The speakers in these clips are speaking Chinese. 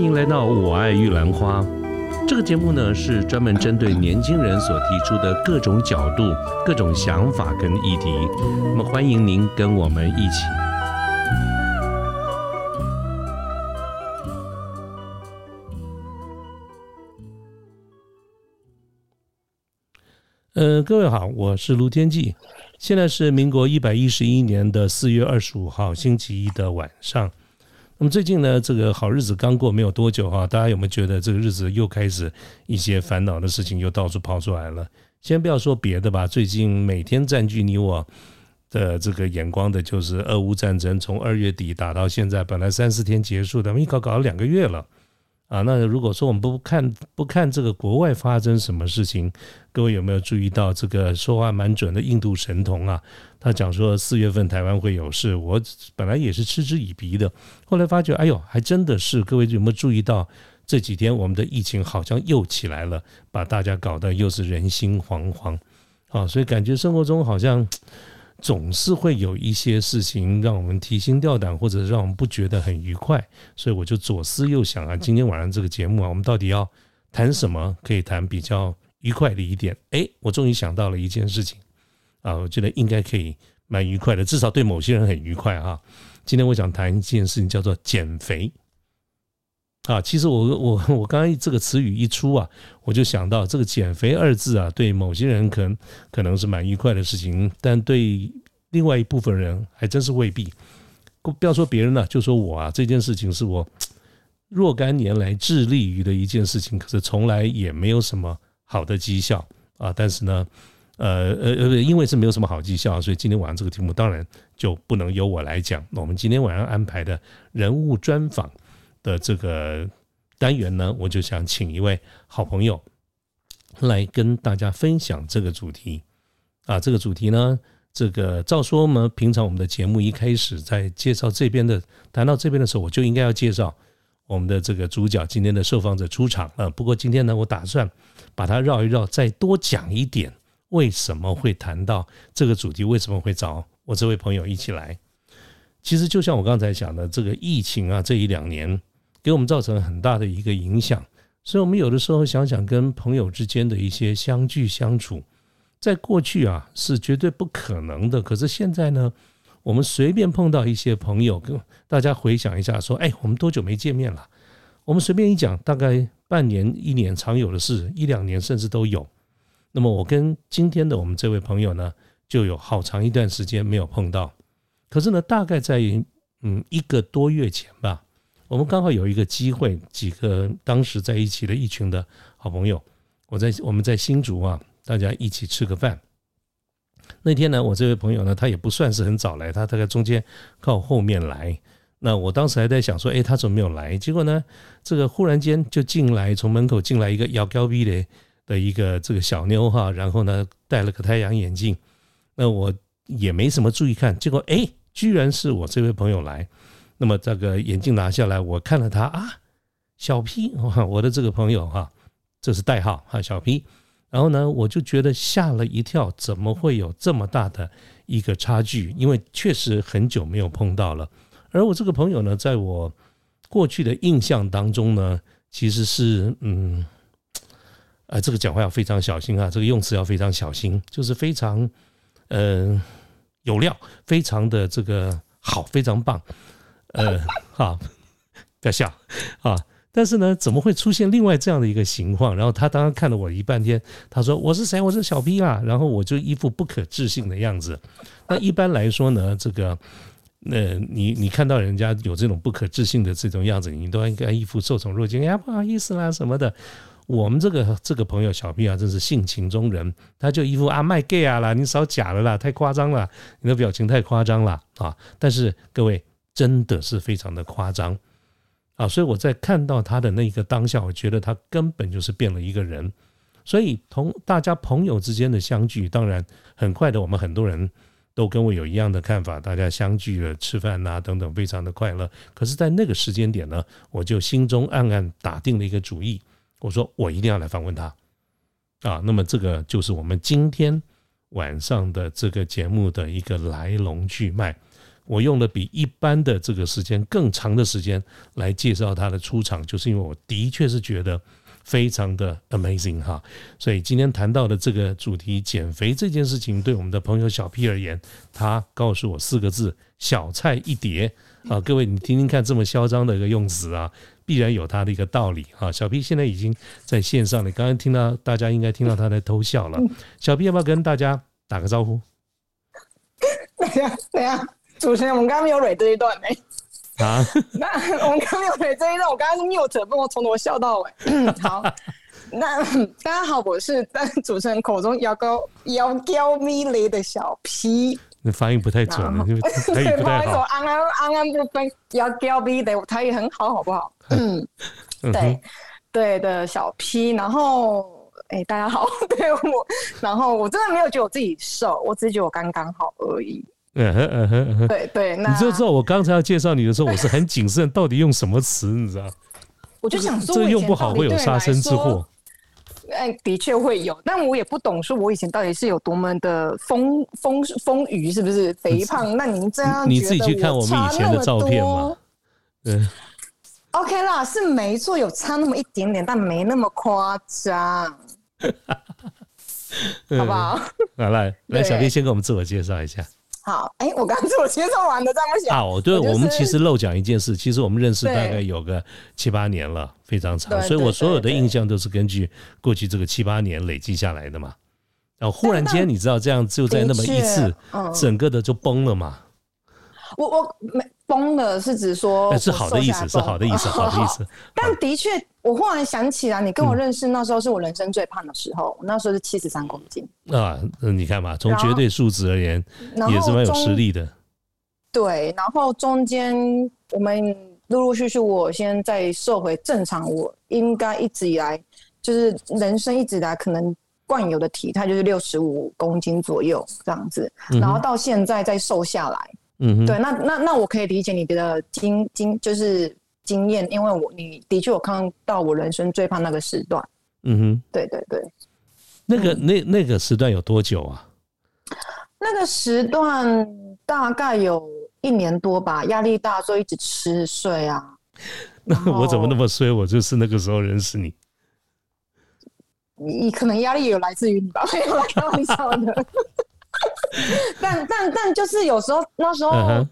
欢迎来到我爱玉兰花。这个节目呢是专门针对年轻人所提出的各种角度、各种想法跟议题。那么欢迎您跟我们一起。呃，各位好，我是卢天记。现在是民国一百一十一年的四月二十五号星期一的晚上。那么最近呢，这个好日子刚过没有多久哈，大家有没有觉得这个日子又开始一些烦恼的事情又到处跑出来了？先不要说别的吧，最近每天占据你我的这个眼光的就是俄乌战争，从二月底打到现在，本来三四天结束的，一搞搞了两个月了。啊，那如果说我们不看不看这个国外发生什么事情，各位有没有注意到这个说话蛮准的印度神童啊？他讲说四月份台湾会有事，我本来也是嗤之以鼻的，后来发觉，哎呦，还真的是。各位有没有注意到这几天我们的疫情好像又起来了，把大家搞得又是人心惶惶啊？所以感觉生活中好像。总是会有一些事情让我们提心吊胆，或者让我们不觉得很愉快，所以我就左思右想啊，今天晚上这个节目啊，我们到底要谈什么？可以谈比较愉快的一点。哎，我终于想到了一件事情啊，我觉得应该可以蛮愉快的，至少对某些人很愉快哈。今天我想谈一件事情，叫做减肥啊。其实我我我刚刚这个词语一出啊，我就想到这个“减肥”二字啊，对某些人可能可能是蛮愉快的事情，但对另外一部分人还真是未必。不要说别人了，就说我啊，这件事情是我 若干年来致力于的一件事情，可是从来也没有什么好的绩效啊。但是呢，呃呃呃，因为是没有什么好绩效，所以今天晚上这个题目当然就不能由我来讲。我们今天晚上安排的人物专访的这个单元呢，我就想请一位好朋友来跟大家分享这个主题啊。这个主题呢？这个照说呢，平常我们的节目一开始在介绍这边的，谈到这边的时候，我就应该要介绍我们的这个主角今天的受访者出场了。不过今天呢，我打算把它绕一绕，再多讲一点为什么会谈到这个主题，为什么会找我这位朋友一起来。其实就像我刚才讲的，这个疫情啊，这一两年给我们造成很大的一个影响，所以我们有的时候想想跟朋友之间的一些相聚相处。在过去啊，是绝对不可能的。可是现在呢，我们随便碰到一些朋友，跟大家回想一下，说：“哎，我们多久没见面了？”我们随便一讲，大概半年、一年常有的事，一两年甚至都有。那么我跟今天的我们这位朋友呢，就有好长一段时间没有碰到。可是呢，大概在嗯一个多月前吧，我们刚好有一个机会，几个当时在一起的一群的好朋友，我在我们在新竹啊。大家一起吃个饭。那天呢，我这位朋友呢，他也不算是很早来，他大概中间靠后面来。那我当时还在想说，哎，他怎么没有来？结果呢，这个忽然间就进来，从门口进来一个腰高逼的的一个这个小妞哈，然后呢戴了个太阳眼镜。那我也没什么注意看，结果哎，居然是我这位朋友来。那么这个眼镜拿下来，我看了他啊，小 P，我的这个朋友哈，这是代号哈，小 P。然后呢，我就觉得吓了一跳，怎么会有这么大的一个差距？因为确实很久没有碰到了。而我这个朋友呢，在我过去的印象当中呢，其实是嗯，呃，这个讲话要非常小心啊，这个用词要非常小心，就是非常呃有料，非常的这个好，非常棒。呃，好，不要笑啊。但是呢，怎么会出现另外这样的一个情况？然后他当时看了我一半天，他说：“我是谁？我是小 B 啊。”然后我就一副不可置信的样子。那一般来说呢，这个，那你你看到人家有这种不可置信的这种样子，你都应该一副受宠若惊。哎呀，不好意思啦什么的。我们这个这个朋友小 B 啊，真是性情中人，他就一副啊卖 gay 啊啦，你少假了啦，太夸张了，你的表情太夸张了啊！但是各位真的是非常的夸张。啊，所以我在看到他的那一个当下，我觉得他根本就是变了一个人。所以同大家朋友之间的相聚，当然很快的，我们很多人都跟我有一样的看法，大家相聚了吃饭呐等等，非常的快乐。可是，在那个时间点呢，我就心中暗暗打定了一个主意，我说我一定要来访问他。啊，那么这个就是我们今天晚上的这个节目的一个来龙去脉。我用了比一般的这个时间更长的时间来介绍他的出场，就是因为我的确是觉得非常的 amazing 哈。所以今天谈到的这个主题，减肥这件事情，对我们的朋友小 P 而言，他告诉我四个字：小菜一碟啊！各位，你听听看，这么嚣张的一个用词啊，必然有他的一个道理哈。小 P 现在已经在线上，你刚刚听到大家应该听到他在偷笑了。小 P 要不要跟大家打个招呼？等下，等下。主持人，我们刚刚没有蕊这一段呢。啊，那我们刚刚没有蕊这一段，我刚刚是 mute，不我从头笑到尾。好，那大家好，我是但主持人口中要高要高咪雷的小 P。那发音不太准，台语不太好。安安安安不分要高咪雷，台语很好，好不好？嗯，对对的小 P，然后哎，大家好，对我，然后我真的没有觉得我自己瘦，我只是觉得我刚刚好而已。嗯哼嗯哼嗯哼，对对，你就知道我刚才要介绍你的时候，我是很谨慎，到底用什么词，你知道？我就想说，这用不好会有杀身之祸。哎，的确会有，但我也不懂，说我以前到底是有多么的风风风雨，是不是肥胖？那您这样，你自己去看我们以前的照片嘛。对，OK 啦，是没错，有差那么一点点，但没那么夸张，好不好？好，来 来，小弟先给我们自我介绍一下。好，哎，我刚自我介绍完的，这么想。啊，我对我们其实漏讲一件事，其实我们认识大概有个七八年了，非常长，所以我所有的印象都是根据过去这个七八年累积下来的嘛。然后忽然间，你知道这样就在那么一次，整个的就崩了嘛。我我没崩了，是指说，是好的意思，是好的意思，好的意思。但的确，我忽然想起来，你跟我认识那时候是我人生最胖的时候，那时候是七十三公斤啊。你看嘛，从绝对数值而言，也是蛮有实力的。对，然后中间我们陆陆续续，我先在瘦回正常，我应该一直以来就是人生一直以来可能惯有的体态就是六十五公斤左右这样子，然后到现在再瘦下来。嗯，对，那那那我可以理解你的经经就是经验，因为我你的确我看到我人生最怕那个时段。嗯哼，对对对，那个那那个时段有多久啊？那个时段大概有一年多吧，压力大，所以一直吃睡啊。那我怎么那么衰？我就是那个时候认识你。你可能压力也有来自于你吧？没有开玩笑的。但但但就是有时候那时候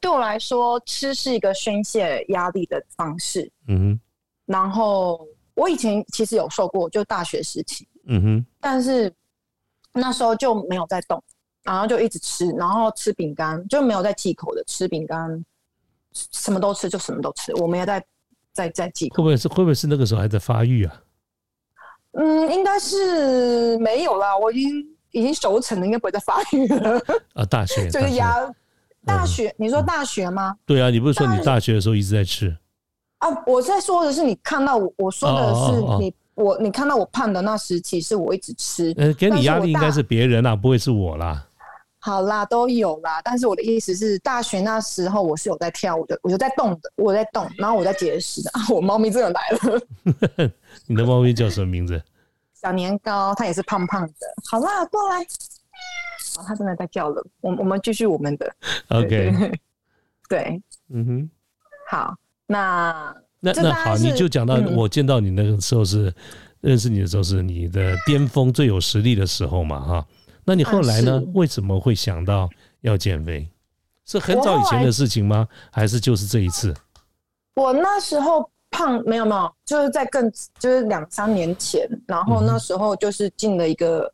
对我来说，吃是一个宣泄压力的方式。嗯哼。然后我以前其实有受过，就大学时期。嗯哼。但是那时候就没有在动，然后就一直吃，然后吃饼干就没有在忌口的吃饼干，什么都吃就什么都吃，我们也在在在忌口。会不会是会不会是那个时候还在发育啊？嗯，应该是没有啦，我已经。已经熟成了，应该不会再发育了。啊，大学就是牙，大学你说大学吗？对啊，你不是说你大学的时候一直在吃？啊，我在说的是你看到我，我说的是你，我你看到我胖的那时期是我一直吃。呃，给你压力应该是别人啊，不会是我啦。好啦，都有啦，但是我的意思是，大学那时候我是有在跳舞的，我就在动的，我在动，然后我在节食的啊。我猫咪真的来了。你的猫咪叫什么名字？小年糕，它也是胖胖的。好啦，过来。哦，它真的在叫了。我我们继续我们的。OK。对。嗯哼。好，那那那好，你就讲到我见到你那个时候是认识你的时候是你的巅峰最有实力的时候嘛哈？那你后来呢？为什么会想到要减肥？是很早以前的事情吗？还是就是这一次？我那时候。胖没有没有，就是在更就是两三年前，然后那时候就是进了一个，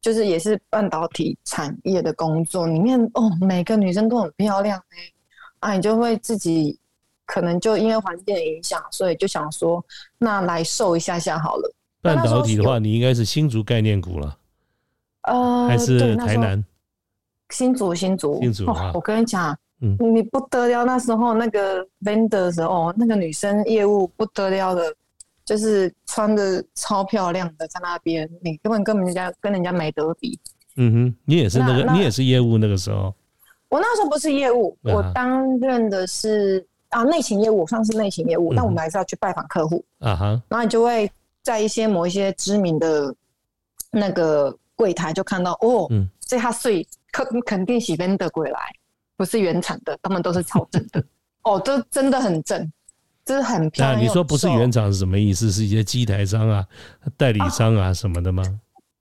就是也是半导体产业的工作，里面哦每个女生都很漂亮哎，啊你就会自己可能就因为环境的影响，所以就想说那来瘦一下下好了。半导体的话，你应该是新竹概念股了，呃还是台南？新竹新竹新竹啊！我跟你讲。嗯，你不得了，那时候那个 vendor 的时候，那个女生业务不得了的，就是穿的超漂亮的在那边，你根本跟人家跟人家没得比。嗯哼，你也是那个，你也是业务那个时候。我那时候不是业务，我担任的是啊内勤业务，算是内勤业务，但我们还是要去拜访客户啊哈。然后你就会在一些某一些知名的那个柜台就看到哦，这他税肯肯定喜 vendor 过来。不是原厂的，他们都是超正的。哦，这真的很正，就是很漂亮。你说不是原厂是什么意思？是一些机台商啊、代理商啊什么的吗？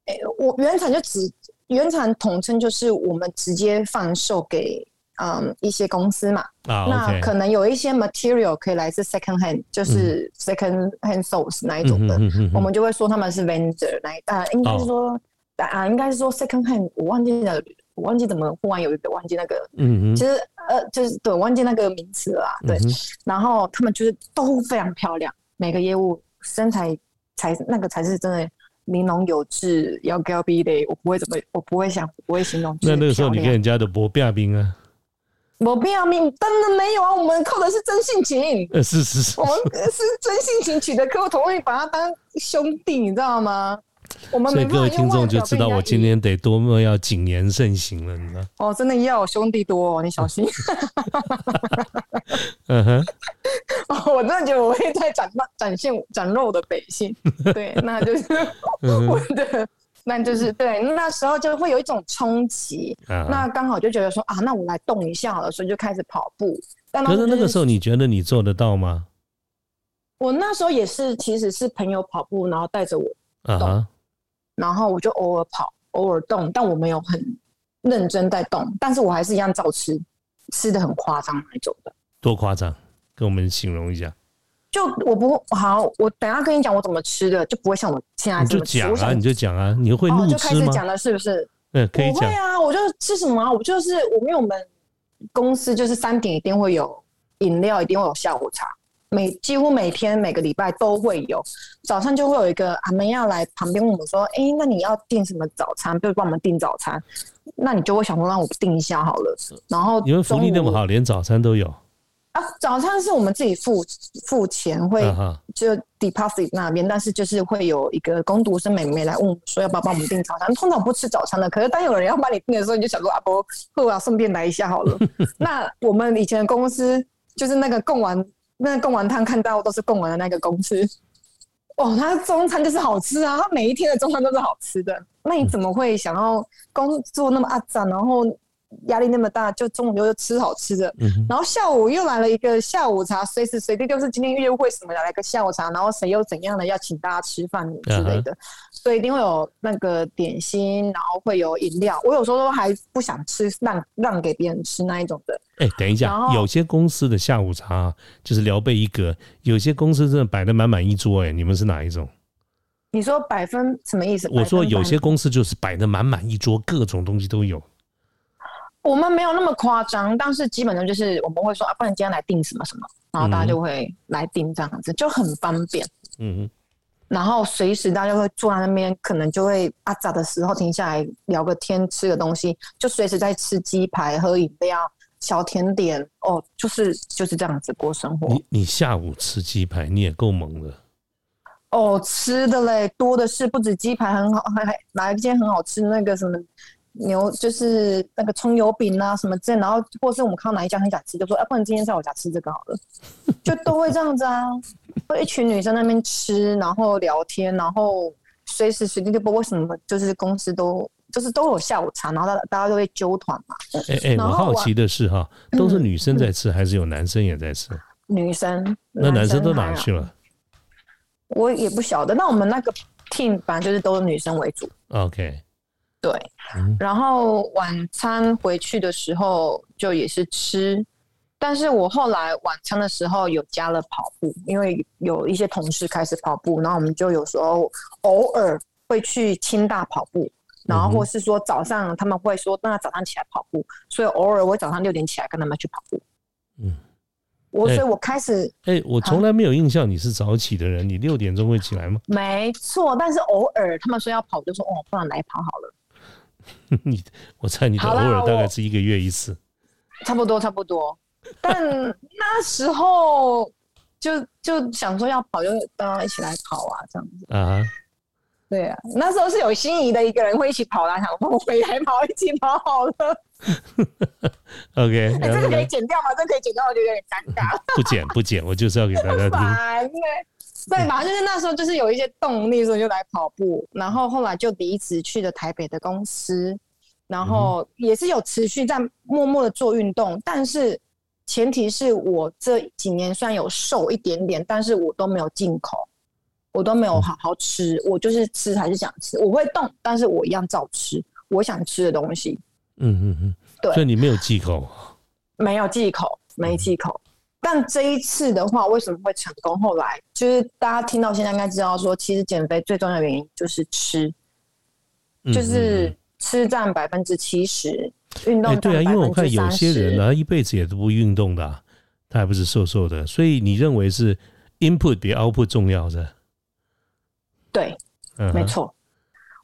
哎，我原厂就只原厂统称就是我们直接贩售给嗯一些公司嘛。啊，那可能有一些 material 可以来自 second hand，就是 second hand source 那一种的，我们就会说他们是 vendor 那啊，应该是说啊，应该是说 second hand，我忘记了。我忘记怎么忽然有一个忘记那个，嗯嗯，其实呃就是对忘记那个名词了，对。然后他们就是都非常漂亮，每个业务身材才那个才是真的玲珑有致，要高逼的。我不会怎么，我不会想，不会形容。那那个时候你跟人家的博变兵啊？博变兵当然没有啊，我们靠的是真性情。呃，是是是，我们是真性情取的客户，同意把他当兄弟，你知道吗？所以各位听众就知道我今天得多么要谨言慎行了，你知道？哦，真的要兄弟多，哦，你小心。嗯哼，哦，我真的觉得我会在展展现展露我的本性，对，那就是我的，那就是对，那时候就会有一种冲击，那刚好就觉得说啊，那我来动一下了，所以就开始跑步。可是那个时候你觉得你做得到吗？我那时候也是，其实是朋友跑步，然后带着我动。然后我就偶尔跑，偶尔动，但我没有很认真在动，但是我还是一样照吃，吃的很夸张那种的。多夸张？跟我们形容一下。就我不好，我等下跟你讲我怎么吃的，就不会像我现在这么讲啊，你就讲啊，你会怒吃吗？讲了是不是？嗯，可以讲。会啊，我就吃什么啊？我就是我因为我们公司就是三点一定会有饮料，一定会有下午茶。每几乎每天每个礼拜都会有，早上就会有一个阿妹要来旁边问我们说：“哎，那你要订什么早餐？比如帮我们订早餐，那你就会想说让我订一下好了。”然后你们福利那么好，连早餐都有啊？早餐是我们自己付付钱，会就 deposit 那边，但是就是会有一个工读生妹妹来问说要不要帮我们订早餐。通常不吃早餐的，可是当有人要帮你订的时候，你就想说：“啊不，我要顺便来一下好了。” 那我们以前的公司就是那个贡丸。那贡丸汤看到都是贡丸的那个公司，哦，他中餐就是好吃啊，他每一天的中餐都是好吃的。那你怎么会想要工作那么阿脏，然后？压力那么大，就中午又吃好吃的，然后下午又来了一个下午茶，随时随地就是今天约会什么的来个下午茶，然后谁又怎样的要请大家吃饭之类的，所以一定会有那个点心，然后会有饮料。我有时候都还不想吃，让让给别人吃那一种的。哎，等一下，有些公司的下午茶就是聊备一格，有些公司真的摆的满满一桌。哎，你们是哪一种？你说百分什么意思？我说有些公司就是摆的满满一桌，各种东西都有。我们没有那么夸张，但是基本上就是我们会说啊，不然今天来订什么什么，然后大家就会来订这样子，就很方便。嗯嗯。然后随时大家会坐在那边，可能就会啊早的时候停下来聊个天，吃个东西，就随时在吃鸡排、喝饮料、小甜点哦，就是就是这样子过生活。你你下午吃鸡排，你也够猛的。哦，吃的嘞多的是，不止鸡排很好，还还来一间很好吃那个什么。牛就是那个葱油饼啊什么之类，然后或是我们看到哪一家很想吃，就说哎，不然今天在我家吃这个好了，就都会这样子啊。会一群女生那边吃，然后聊天，然后随时随地就不为什么，就是公司都就是都有下午茶，然后大大家都会揪团嘛。哎哎，我好奇的是哈，都是女生在吃，还是有男生也在吃？女生，那男生都哪去了？我也不晓得。那我们那个 team 反正就是都是女生为主。OK。对，然后晚餐回去的时候就也是吃，但是我后来晚餐的时候有加了跑步，因为有一些同事开始跑步，然后我们就有时候偶尔会去清大跑步，然后或是说早上他们会说那早上起来跑步，所以偶尔我早上六点起来跟他们去跑步。嗯，我所以我开始，哎，我从来没有印象你是早起的人，你六点钟会起来吗？没错，但是偶尔他们说要跑，就说哦，不然来跑好了。你，我猜你的偶尔大概是一个月一次，差不多差不多。但那时候就就想说要跑，就大家一起来跑啊，这样子啊。对啊，那时候是有心仪的一个人会一起跑啦，想我回来跑一起跑好了。OK，这个可以剪掉吗？这可以剪掉，我觉得有点尴尬。不剪不剪，我就是要给大家听。对吧？就是那时候就是有一些动力，所以就来跑步。然后后来就离职去了台北的公司，然后也是有持续在默默的做运动，但是前提是我这几年虽然有瘦一点点，但是我都没有进口，我都没有好好吃，我就是吃还是想吃，我会动，但是我一样照吃我想吃的东西。嗯嗯嗯，对，所以你没有忌口，没有忌口，没忌口。但这一次的话，为什么会成功？后来就是大家听到现在应该知道，说其实减肥最重要的原因就是吃，就是吃占百分之七十，运动对啊，因为我看有些人呢，一辈子也都不运动的，他还不是瘦瘦的。所以你认为是 input 比 output 重要的？对，没错。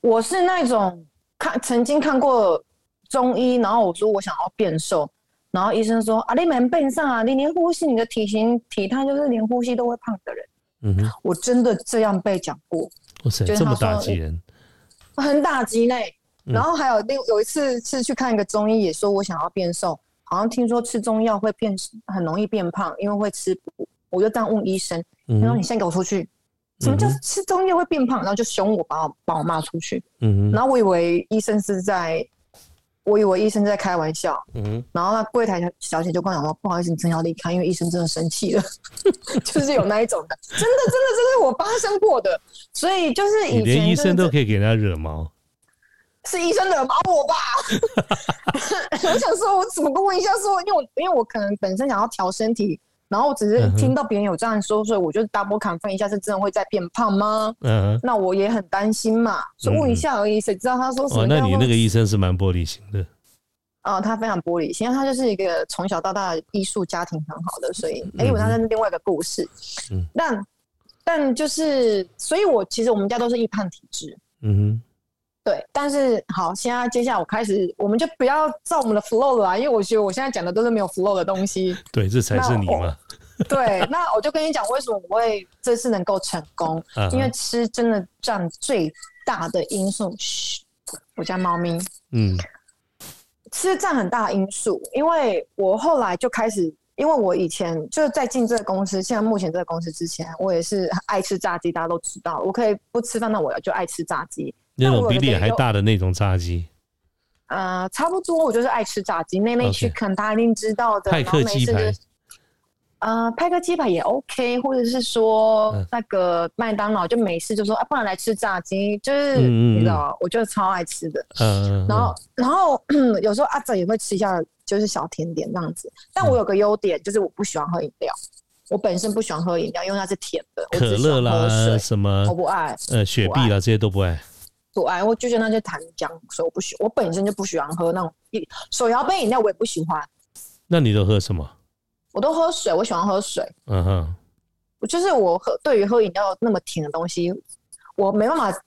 我是那种看曾经看过中医，然后我说我想要变瘦。然后医生说：“啊，你没变上啊，你连呼吸，你的体型体态就是连呼吸都会胖的人。”嗯哼，我真的这样被讲过。哇塞，这么打击人，很打击呢。然后还有另有一次是去看一个中医，也说我想要变瘦，好像听说吃中药会变，很容易变胖，因为会吃补。我就这样问医生，他说：“你先给我出去。”什么叫吃中药会变胖？然后就凶我，把我把我骂出去。嗯哼，然后我以为医生是在。我以为医生在开玩笑，嗯，然后那柜台小姐就跟我讲说：“不好意思，你真要离开，因为医生真的生气了，就是有那一种的，真的，真的，这是我发生过的。所以就是以前连医生都可以给人家惹毛，是医生惹毛我吧？我想说，我怎么跟问一下说，因为我因为我可能本身想要调身体。”然后我只是听到别人有这样说，所以我就 double confirm 一下，是真的会再变胖吗？嗯，那我也很担心嘛，就问一下而已，谁知道他说什么？那你那个医生是蛮玻璃心的。啊，他非常玻璃心，因为他就是一个从小到大艺术家庭很好的，所以哎，我他是另外一个故事。嗯，但但就是，所以我其实我们家都是易胖体质。嗯哼。对，但是好，现在接下来我开始，我们就不要照我们的 flow 了，因为我觉得我现在讲的都是没有 flow 的东西。对，这才是你嘛。对，那我就跟你讲，为什么我会这次能够成功？因为吃真的占最大的因素。嘘，我家猫咪。嗯，吃占很大的因素，因为我后来就开始，因为我以前就是在进这个公司，现在目前这个公司之前，我也是爱吃炸鸡，大家都知道，我可以不吃饭，那我就爱吃炸鸡。那种比脸还大的那种炸鸡，呃，差不多。我就是爱吃炸鸡，妹妹去肯，大家一定知道的。派克鸡排，呃，派克鸡排也 OK，或者是说那个麦当劳就没事，就说啊，不然来吃炸鸡，就是你知道，我就超爱吃的。嗯，然后然后 有时候阿仔也会吃一下，就是小甜点这样子。但我有个优点，就是我不喜欢喝饮料，我本身不喜欢喝饮料，因为它是甜的。可乐啦，什么我不爱，呃，雪碧啦，这些都不爱。不爱，我就觉得那些糖浆，所以我不喜。我本身就不喜欢喝那种手摇杯饮料，我也不喜欢。那你都喝什么？我都喝水，我喜欢喝水。嗯哼，我就是我喝对于喝饮料那么甜的东西，我没办法，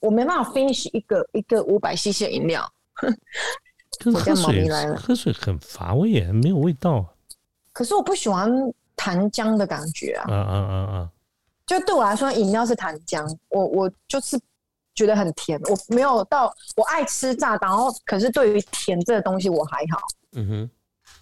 我没办法 finish 一个一个五百 cc 的饮料。我家猫咪来了，喝水很乏味耶，没有味道。可是我不喜欢糖浆的感觉啊！啊啊啊啊！就对我来说，饮料是糖浆，我我就是。觉得很甜，我没有到我爱吃炸，然后可是对于甜这个东西我还好。嗯哼，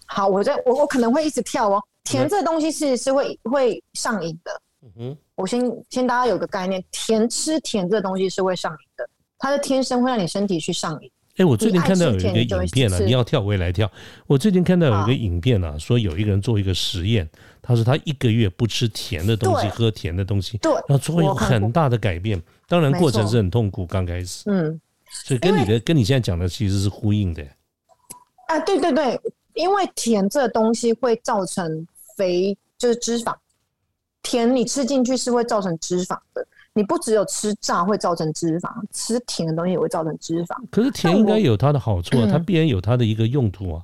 好，我在我我可能会一直跳哦。甜这个东西是是会会上瘾的。嗯哼，我先先大家有个概念，甜吃甜这个东西是会上瘾的，它是天生会让你身体去上瘾。哎，我最近看到有一个影片啊，你要跳我也来跳。我最近看到有一个影片啊，说有一个人做一个实验，他说他一个月不吃甜的东西，喝甜的东西，对，然后会有很大的改变。当然，过程是很痛苦，刚开始。嗯，所以跟你的跟你现在讲的其实是呼应的。啊，对对对，因为甜这东西会造成肥，就是脂肪。甜你吃进去是会造成脂肪的。你不只有吃炸会造成脂肪，吃甜的东西也会造成脂肪。可是甜应该有它的好处啊，它必然有它的一个用途啊。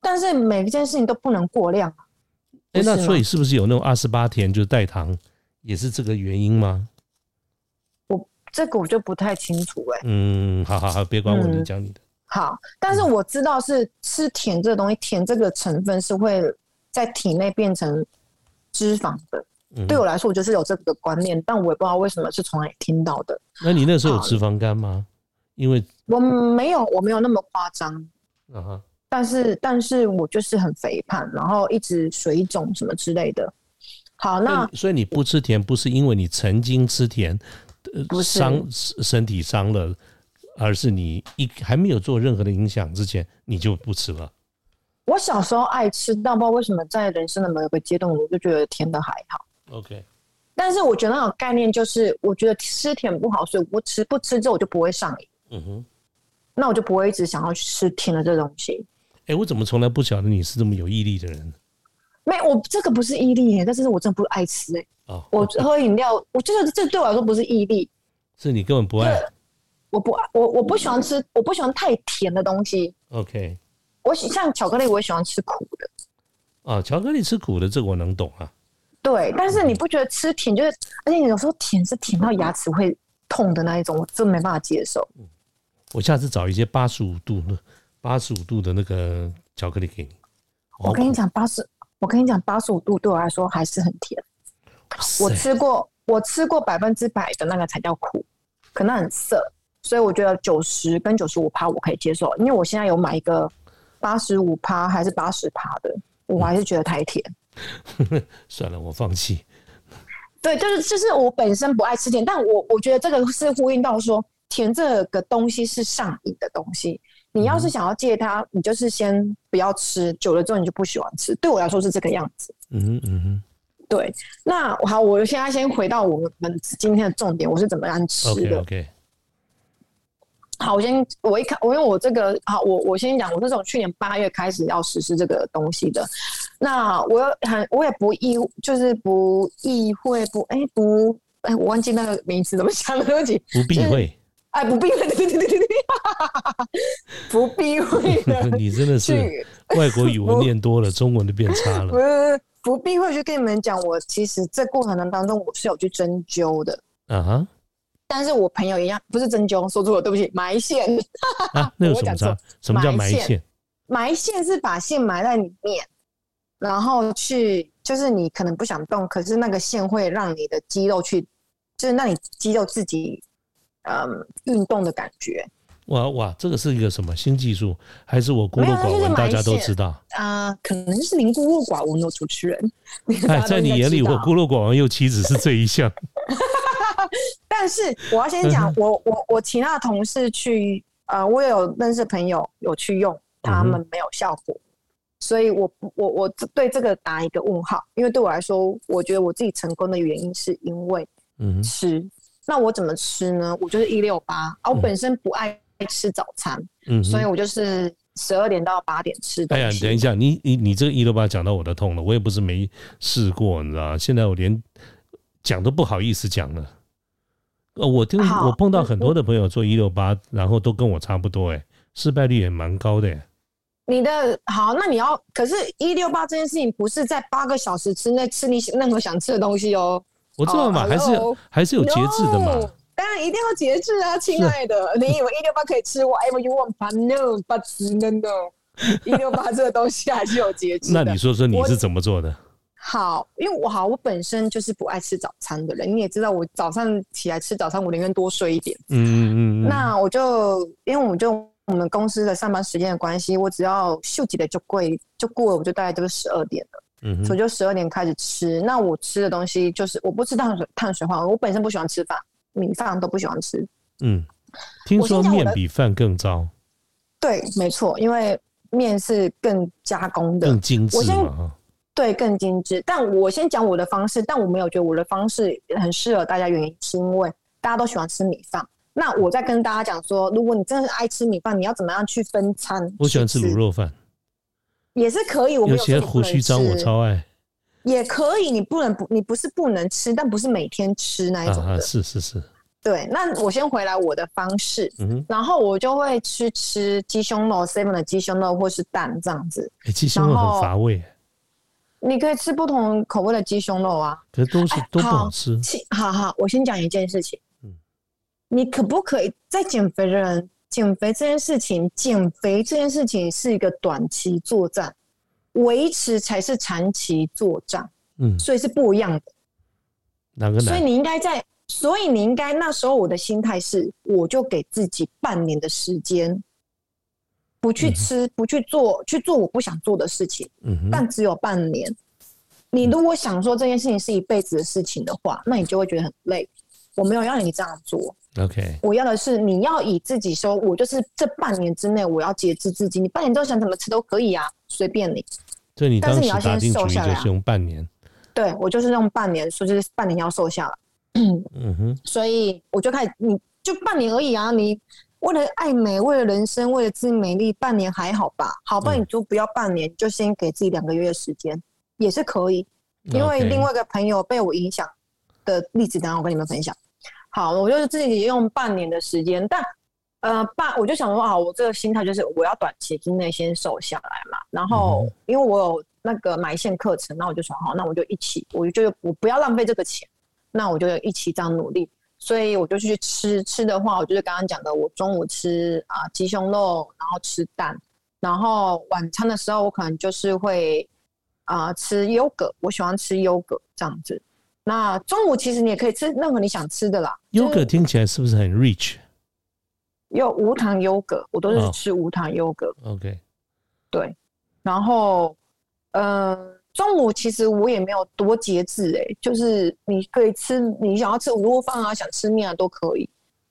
但是每一件事情都不能过量。哎，那所以是不是有那种二十八甜就是代糖，也是这个原因吗？这个我就不太清楚哎。嗯，好好好，别管我，你讲你的。好，但是我知道是吃甜这个东西，甜这个成分是会在体内变成脂肪的。对我来说，我就是有这个观念，但我也不知道为什么是从哪里听到的。那你那时候有脂肪肝吗？因为我没有，我没有那么夸张。嗯哼。但是，但是我就是很肥胖，然后一直水肿什么之类的。好，那所以你不吃甜，不是因为你曾经吃甜。伤身体伤了，而是你一还没有做任何的影响之前，你就不吃了？我小时候爱吃，但不知道为什么在人生的某个阶段，我就觉得甜的还好。OK，但是我觉得那种概念就是，我觉得吃甜不好，所以我不吃，不吃之后我就不会上瘾。嗯哼，那我就不会一直想要吃甜的这东西。哎，我怎么从来不晓得你是这么有毅力的人？没，我这个不是毅力耶，但是我真的不爱吃哎。哦，我喝饮料，我觉得这对我来说不是毅力，是你根本不爱。我不爱，我我不喜欢吃，我不喜欢太甜的东西。OK，我喜像巧克力，我也喜欢吃苦的。啊，巧克力吃苦的，这个我能懂啊。对，但是你不觉得吃甜就是，而且有时候甜是甜到牙齿会痛的那一种，我真没办法接受。我下次找一些八十五度的八十五度的那个巧克力给你。我跟你讲，八十。我跟你讲，八十五度对我来说还是很甜。我吃过，我吃过百分之百的那个才叫苦，可能很涩，所以我觉得九十跟九十五趴我可以接受。因为我现在有买一个八十五趴还是八十趴的，我还是觉得太甜。算了，我放弃。对，就是就是我本身不爱吃甜，但我我觉得这个是呼应到说，甜这个东西是上瘾的东西。你要是想要戒它，你就是先不要吃，久了之后你就不喜欢吃。对我来说是这个样子。嗯嗯嗯。对，那好，我现在先回到我们今天的重点，我是怎么样吃的？OK。好，我先我一看，我因为我这个好，我我先讲，我是从去年八月开始要实施这个东西的。那我很，我也不意，就是不意会不，哎不，哎我忘记那个名词怎么讲了，对不起，不避讳。哎，不避讳，对对对对对，不避讳的。你真的是外国语文念多了，中文就变差了。不是不避讳，就跟你们讲，我其实这过程当中，我是有去针灸的。嗯哼。但是我朋友一样，不是针灸，说错了，对不起，埋线。啊，那有什么差？什么叫埋线？埋线是把线埋在里面，然后去，就是你可能不想动，可是那个线会让你的肌肉去，就是让你肌肉自己。嗯，运动的感觉。哇哇，这个是一个什么新技术？还是我孤陋寡闻？大家都知道啊，可能是您孤陋寡闻的主持人。哎，在你眼里，我孤陋寡闻又岂止是这一项？但是我要先讲，我我我其他的同事去，呃，我也有认识朋友有去用，他们没有效果，所以我我我对这个打一个问号。因为对我来说，我觉得我自己成功的原因是因为嗯吃。那我怎么吃呢？我就是一六八啊，我本身不爱吃早餐，嗯，所以我就是十二点到八点吃。哎呀，等一下，你你你这个一六八讲到我的痛了，我也不是没试过，你知道现在我连讲都不好意思讲了。呃，我听我碰到很多的朋友做一六八，然后都跟我差不多，哎，失败率也蛮高的。你的好，那你要可是，一六八这件事情不是在八个小时之内吃你任何想吃的东西哦。我知道嘛，还是还是有节制的嘛。当然一定要节制啊，亲爱的。你以为一六八可以吃 whatever you want but no but no，一六八这个东西还是有节制。那你说说你是怎么做的？好，因为我好，我本身就是不爱吃早餐的人。你也知道，我早上起来吃早餐，我宁愿多睡一点。嗯嗯嗯。那我就因为我们就我们公司的上班时间的关系，我只要休息的就贵就过了，我就大概就是十二点了。嗯，我就十二点开始吃。那我吃的东西就是我不吃碳水碳水化合物，我本身不喜欢吃饭，米饭都不喜欢吃。嗯，听说面比饭更糟。对，没错，因为面是更加工的、更精致嘛。对，更精致。但我先讲我的方式，但我没有觉得我的方式很适合大家，原因是因为大家都喜欢吃米饭。那我在跟大家讲说，如果你真的是爱吃米饭，你要怎么样去分餐？我喜欢吃卤肉饭。也是可以，我有些胡须章我超爱。也可以，你不能不，你不是不能吃，但不是每天吃那一种的。是是是。对，那我先回来我的方式，然后我就会去吃鸡胸肉，seven 的鸡胸肉或是蛋这样子。哎，鸡胸肉很乏味。你可以吃不同口味的鸡胸肉啊，可是都是都不好吃。好好，我先讲一件事情。嗯。你可不可以在减肥的人？减肥这件事情，减肥这件事情是一个短期作战，维持才是长期作战。嗯，所以是不一样的。哪个？所以你应该在，所以你应该那时候我的心态是，我就给自己半年的时间，不去吃，不去做，去做我不想做的事情。嗯但只有半年。你如果想说这件事情是一辈子的事情的话，那你就会觉得很累。我没有要你这样做。OK，我要的是你要以自己说，我就是这半年之内我要节制自己，你半年之后想怎么吃都可以啊，随便你。所以你当时打定主意就是用半年。对，我就是用半年，说就是半年要瘦下来。嗯哼，所以我就开始，你就半年而已啊，你为了爱美，为了人生，为了自己美丽，半年还好吧？好吧，你就不要半年，就先给自己两个月的时间，也是可以。因为另外一个朋友被我影响的例子，等下我跟你们分享。好，我就是自己用半年的时间，但呃半，我就想说啊，我这个心态就是我要短期之内先瘦下来嘛。然后因为我有那个埋线课程，那我就说好，那我就一起，我就我不要浪费这个钱，那我就一起这样努力。所以我就去吃吃的话，我就是刚刚讲的，我中午吃啊鸡胸肉，然后吃蛋，然后晚餐的时候我可能就是会。啊，吃优格，我喜欢吃优格这样子。那中午其实你也可以吃任何你想吃的啦。优格听起来是不是很 rich？有无糖优格，我都是吃无糖优格。OK，对。然后，呃，中午其实我也没有多节制，哎，就是你可以吃你想要吃卤肉饭啊，想吃面啊都可以。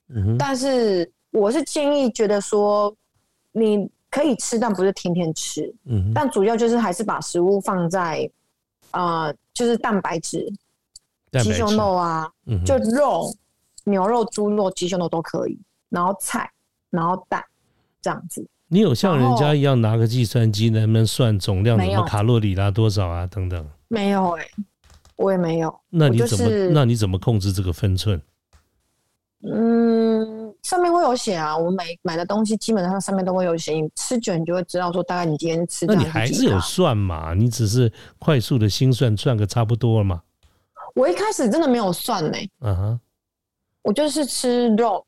嗯哼。但是我是建议，觉得说你。可以吃，但不是天天吃。嗯，但主要就是还是把食物放在，啊，就是蛋白质，鸡胸肉啊，就肉、牛肉、猪肉、鸡胸肉都可以，然后菜，然后蛋，这样子。你有像人家一样拿个计算机能不能算总量，什么卡路里啦多少啊等等？没有哎，我也没有。那你怎么？那你怎么控制这个分寸？嗯。上面会有写啊，我买买的东西基本上上面都会有写，你吃久你就会知道说大概你今天吃。那你还是有算嘛？你只是快速的心算，算个差不多了嘛？我一开始真的没有算呢。嗯哼，我就是吃肉，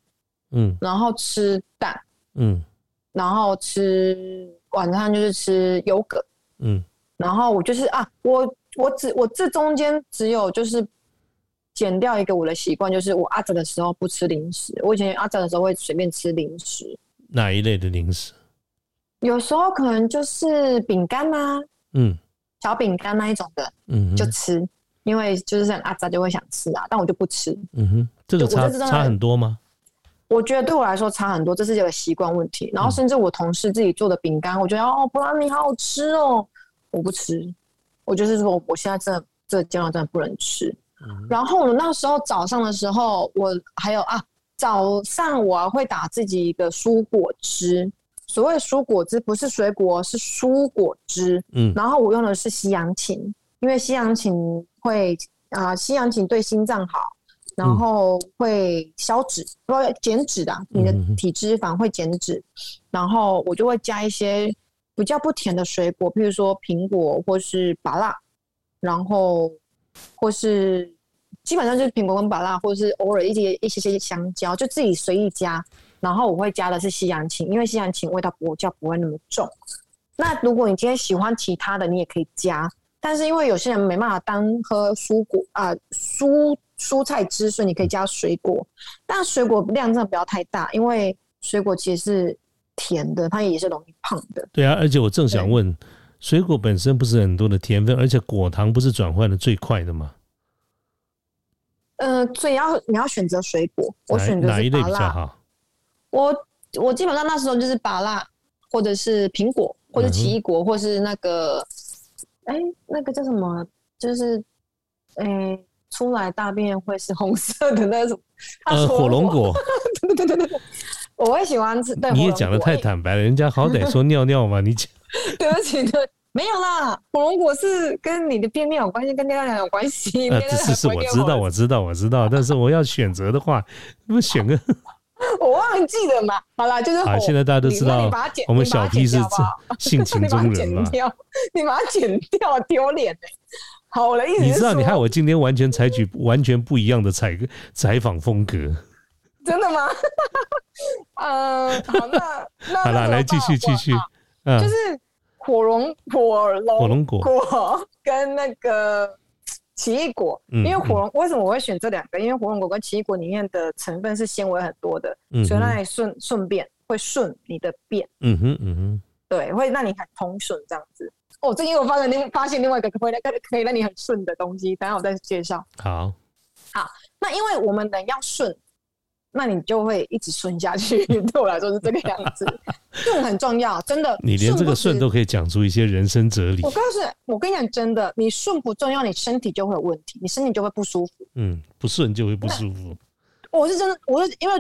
嗯，然后吃蛋，嗯，然后吃晚餐就是吃优格，嗯，然后我就是啊，我我只我这中间只有就是。减掉一个我的习惯，就是我阿扎的时候不吃零食。我以前阿扎的时候会随便吃零食。哪一类的零食？有时候可能就是饼干啊，嗯，小饼干那一种的，嗯，就吃，因为就是像阿扎就会想吃啊，但我就不吃。嗯哼，这个差差很多吗？我觉得对我来说差很多，这是一个习惯问题。然后甚至我同事自己做的饼干，我觉得哦，布拉尼好好吃哦，我不吃。我就是说，我现在真的这个阶段真的不能吃。然后我那时候早上的时候，我还有啊，早上我会打自己一个蔬果汁。所谓蔬果汁，不是水果，是蔬果汁。嗯，然后我用的是西洋芹，因为西洋芹会啊，西洋芹对心脏好，然后会消脂，不减脂的，你的体脂肪会减脂。然后我就会加一些比较不甜的水果，譬如说苹果或是芭辣，然后或是。基本上就是苹果跟芭辣，或者是偶尔一些一些些香蕉，就自己随意加。然后我会加的是西洋芹，因为西洋芹味道比较不会那么重。那如果你今天喜欢其他的，你也可以加。但是因为有些人没办法单喝蔬果啊蔬蔬菜汁，所以你可以加水果。但水果量真的不要太大，因为水果其实是甜的，它也是容易胖的。对啊，而且我正想问，水果本身不是很多的甜分，而且果糖不是转换的最快的吗？呃，所以要你要选择水果，我选择哪一类比较好。我我基本上那时候就是芭辣，或者是苹果，或者奇异果，或是那个，哎，那个叫什么？就是，哎，出来大便会是红色的那种。呃，火龙果。对对对对对，我会喜欢吃。你也讲的太坦白了，人家好歹说尿尿嘛，你讲。对不起，对。没有啦，火龙果是跟你的便秘有关系，跟尿尿有关系。呃，是是，我知道，我知道，我知道。但是我要选择的话，不选个，我忘记了嘛。好啦，就是好。现在大家都知道，我们小 P 是性情中人嘛。你把它剪掉，丢脸哎！好，我的意思，你知道，你害我今天完全采取完全不一样的采采访风格。真的吗？嗯，好，那那 好了，来继续继续，嗯，就是。火龙火龙火龙果跟那个奇异果，因为火龙为什么我会选这两个？因为火龙果跟奇异果里面的成分是纤维很多的，所以让你顺顺便会顺你的便。嗯哼嗯哼，对，会让你很通顺这样子。哦，最近我发现另发现另外一个可以可以可以让你很顺的东西，等下我再介绍。好，好，那因为我们人要顺，那你就会一直顺下去。对我来说是这个样子，顺很重要，真的。你连这个顺都可以讲出一些人生哲理。我告诉你，我跟你讲，真的，你顺不重要，你身体就会有问题，你身体就会不舒服。嗯，不顺就会不舒服。我是真的，我是因为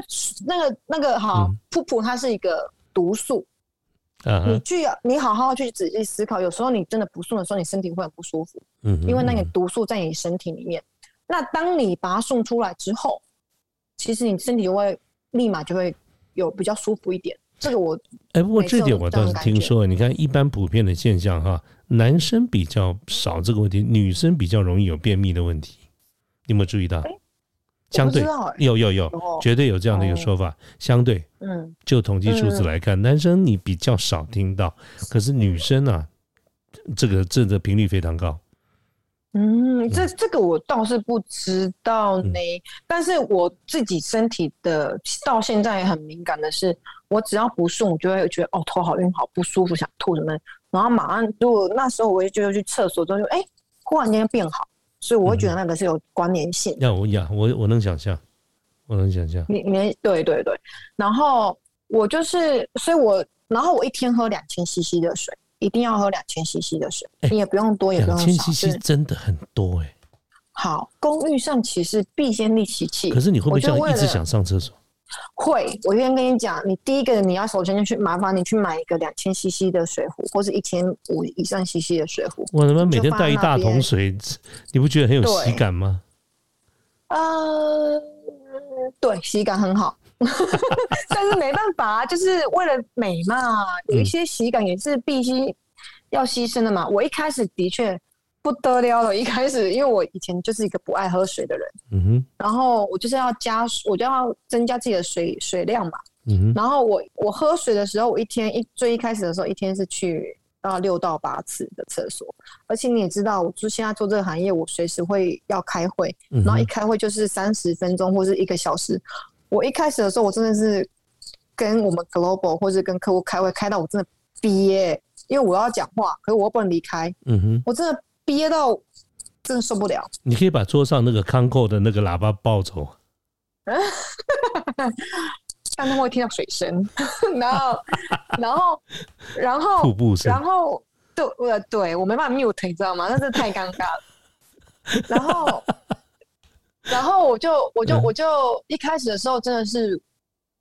那个那个哈，噗噗它是一个毒素。你去，你好好去仔细思考，有时候你真的不顺的时候，你身体会很不舒服。嗯，因为那个毒素在你身体里面。那当你把它送出来之后，其实你身体就会立马就会有比较舒服一点。这个我哎，不过这点我倒是听说，你看一般普遍的现象哈，男生比较少这个问题，女生比较容易有便秘的问题，你有没有注意到？相对有有有，绝对有这样的一个说法。相对，嗯，就统计数字来看，男生你比较少听到，可是女生啊，这个这个频率非常高。嗯，这这个我倒是不知道呢。但是我自己身体的到现在很敏感的是，我只要不顺，我就会觉得哦头好晕、好不舒服、想吐什么。然后马上就那时候我就去厕所之后就哎，忽然间变好。所以我会觉得那个是有关联性。要我呀，我我能想象，我能想象。你你对对对，然后我就是，所以我然后我一天喝两千 CC 的水，一定要喝两千 CC 的水，你也不用多，也不用少。两千 CC 真的很多哎。好，公寓上其实必先利其器。可是你会不会这样一直想上厕所？会，我先跟你讲，你第一个你要首先就去麻烦你去买一个两千 CC 的水壶，或是一千五以上 CC 的水壶。我他妈每天带一大桶水，你不觉得很有喜感吗？呃，对，喜感很好，但是没办法，就是为了美嘛，有一些喜感也是必须要牺牲的嘛。我一开始的确。不得了了！一开始，因为我以前就是一个不爱喝水的人，嗯哼，然后我就是要加，我就要增加自己的水水量嘛，嗯哼，然后我我喝水的时候，我一天一最一开始的时候，一天是去到六到八次的厕所，而且你也知道，我就现在做这个行业，我随时会要开会，然后一开会就是三十分钟或是一个小时，我一开始的时候，我真的是跟我们 global 或者跟客户开会，开到我真的憋，因为我要讲话，可是我又不能离开，嗯哼，我真的。憋到真的受不了！你可以把桌上那个康扣的那个喇叭抱走，但他们会听到水声，然后，然后，然后，瀑布声，然后，对，呃，对我没办法 mute，你知道吗？那是太尴尬了。然后，然后我就，我就，我就一开始的时候真的是，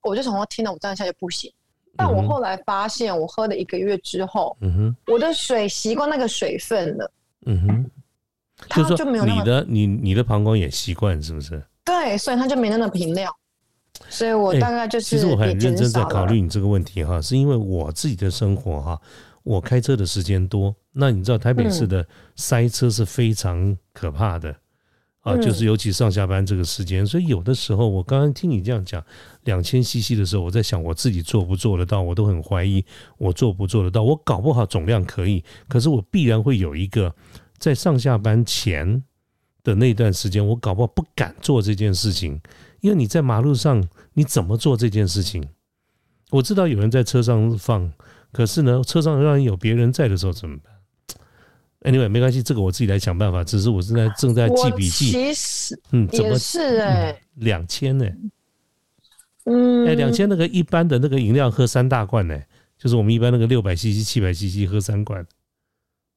我就从头听到我站下就不行。但我后来发现，我喝了一个月之后，嗯哼，我的水习惯那个水分了。嗯哼，就没有你的你你的膀胱也习惯是不是？对，所以它就没那么频尿。所以我大概就是，其实我很认真在考虑你这个问题哈，是因为我自己的生活哈，我开车的时间多。那你知道台北市的塞车是非常可怕的啊，就是尤其上下班这个时间。所以有的时候我刚刚听你这样讲两千 CC 的时候，我在想我自己做不做得到，我都很怀疑我做不做得到。我搞不好总量可以，可是我必然会有一个。在上下班前的那段时间，我搞不好不敢做这件事情，因为你在马路上，你怎么做这件事情？我知道有人在车上放，可是呢，车上让人有别人在的时候怎么办？Anyway，没关系，这个我自己来想办法。只是我正在正在记笔记。其实，嗯，也是哎，两千呢？嗯，哎，两千那个一般的那个饮料喝三大罐呢，就是我们一般那个六百 CC、七百 CC 喝三罐。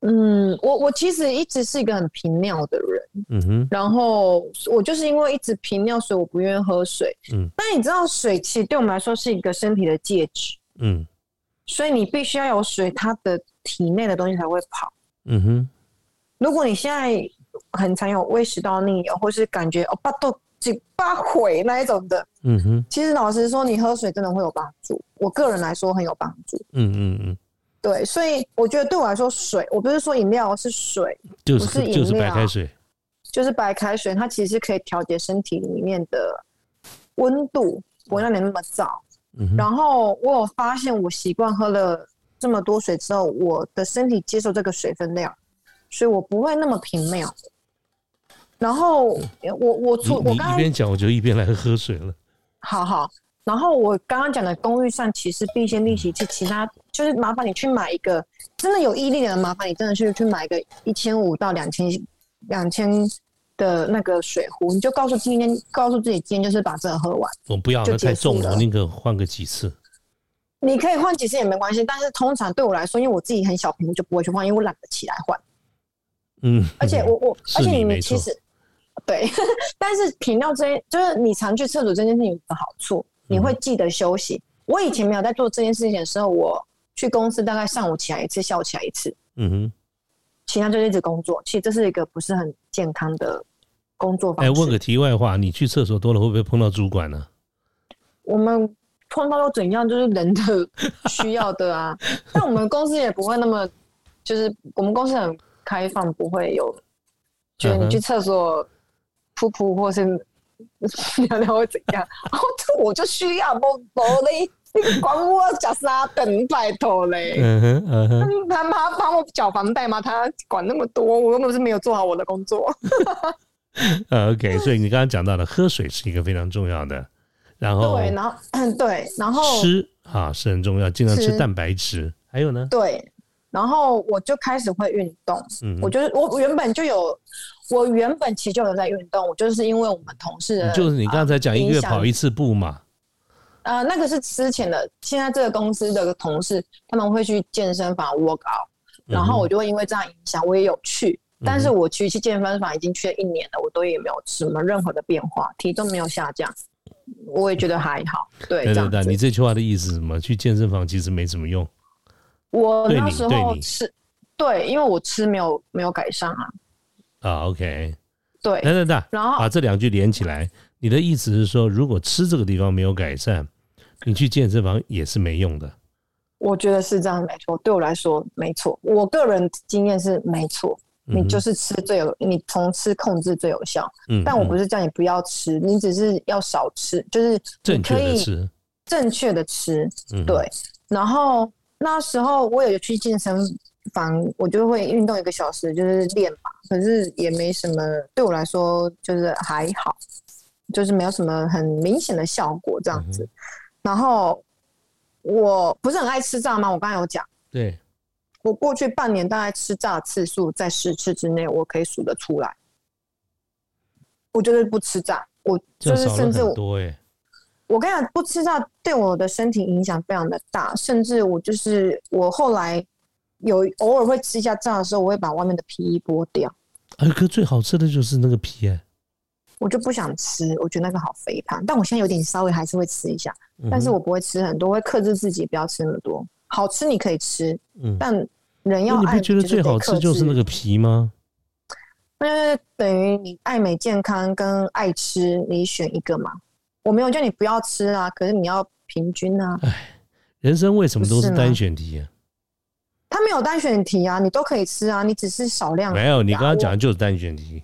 嗯，我我其实一直是一个很频尿的人，嗯哼，然后我就是因为一直频尿，所以我不愿意喝水，嗯，但你知道水其实对我们来说是一个身体的介质，嗯，所以你必须要有水，它的体内的东西才会跑，嗯哼，如果你现在很常有胃食道逆流，或是感觉哦巴肚几巴毁那一种的，嗯哼，其实老实说，你喝水真的会有帮助，我个人来说很有帮助，嗯嗯嗯。对，所以我觉得对我来说，水我不是说饮料是水，就是就是白开水，就是白开水，它其实可以调节身体里面的温度，不会让你那么燥。然后我有发现，我习惯喝了这么多水之后，我的身体接受这个水分量，所以我不会那么平尿。然后我我出我刚一边讲，我就一边来喝水了。好好。然后我刚刚讲的公寓上其实必先利息器，其他就是麻烦你去买一个真的有毅力的人，麻烦你真的去去买一个一千五到两千两千的那个水壶，你就告诉今天，告诉自己今天就是把这个喝完。我不要，那太重了，我宁可换个几次。你可以换几次也没关系，但是通常对我来说，因为我自己很小屏幕就不会去换，因为我懒得起来换。嗯，而且我我，而且你们其实对，但是频道这就是你常去厕所这件事情有个好处，你会记得休息。我以前没有在做这件事情的时候，我去公司大概上午起来一次，下午起来一次。嗯哼。其他就一直工作，其实这是一个不是很健康的工作方式。哎，问个题外话，你去厕所多了会不会碰到主管呢？我们碰到又怎样？就是人的需要的啊。但我们公司也不会那么，就是我们公司很开放，不会有，就是你去厕所噗噗或是聊聊会怎样？然后这我就需要不不嘞。你管我缴啥等拜托嘞？嗯哼嗯哼，他他帮我缴房贷吗？他管那么多，我根本是没有做好我的工作。OK，所以你刚刚讲到的喝水是一个非常重要的，然后对，然后嗯 对，然后吃啊是很重要，尽量吃蛋白质。还有呢？对，然后我就开始会运动。嗯，我就是我原本就有，我原本其实就有在运动，我就是因为我们同事，就是你刚才讲一个月跑一次步嘛。呃，那个是之前的，现在这个公司的同事他们会去健身房 work out，然后我就会因为这样影响，我也有去，但是我去去健身房已经去了一年了，我都也没有什么任何的变化，体重没有下降，我也觉得还好。对，对对，你这句话的意思是什么？去健身房其实没什么用。我那时候吃，对，因为我吃没有没有改善啊。啊，OK，对，等等等，然后把这两句连起来，你的意思是说，如果吃这个地方没有改善？你去健身房也是没用的，我觉得是这样没错。对我来说没错，我个人经验是没错。你就是吃最有，你从吃控制最有效。嗯，但我不是叫你不要吃，你只是要少吃，就是正确的吃，正确的吃。对。然后那时候我有去健身房，我就会运动一个小时，就是练嘛。可是也没什么，对我来说就是还好，就是没有什么很明显的效果这样子。然后我不是很爱吃炸吗？我刚才有讲，对我过去半年大概吃炸次数在十次之内，我可以数得出来。我就是不吃炸，我就是甚至多哎。我跟你讲，不吃炸对我的身体影响非常的大，甚至我就是我后来有偶尔会吃一下炸的时候，我会把外面的皮剥掉。哎，哥最好吃的就是那个皮哎。我就不想吃，我觉得那个好肥胖。但我现在有点稍微还是会吃一下，但是我不会吃很多，会克制自己不要吃那么多。好吃你可以吃，但人要你不觉得最好吃就是那个皮吗？那等于你爱美健康跟爱吃，你选一个嘛？我没有叫你不要吃啊，可是你要平均啊。哎，人生为什么都是单选题啊？他没有单选题啊，你都可以吃啊，你只是少量。没有，你刚刚讲的就是单选题。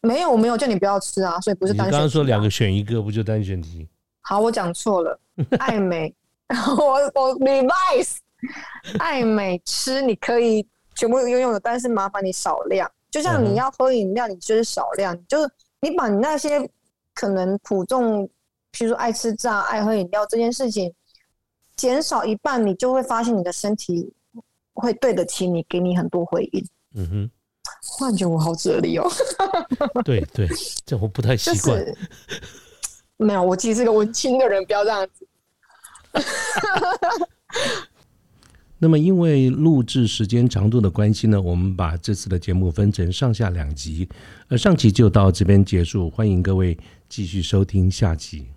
没有，我没有叫你不要吃啊，所以不是单。你刚刚说两个选一个，不就单选题？好，我讲错了。爱美，我我 revise，爱美吃你可以全部拥有的，但是麻烦你少量。就像你要喝饮料，你就是少量，就是你把你那些可能普重，譬如说爱吃炸、爱喝饮料这件事情减少一半，你就会发现你的身体会对得起你，给你很多回应。嗯哼。幻觉我好哲理哦，对对，这我不太习惯。没有，我其实是个文青的人，不要这样子。那么，因为录制时间长度的关系呢，我们把这次的节目分成上下两集，呃上集就到这边结束，欢迎各位继续收听下集。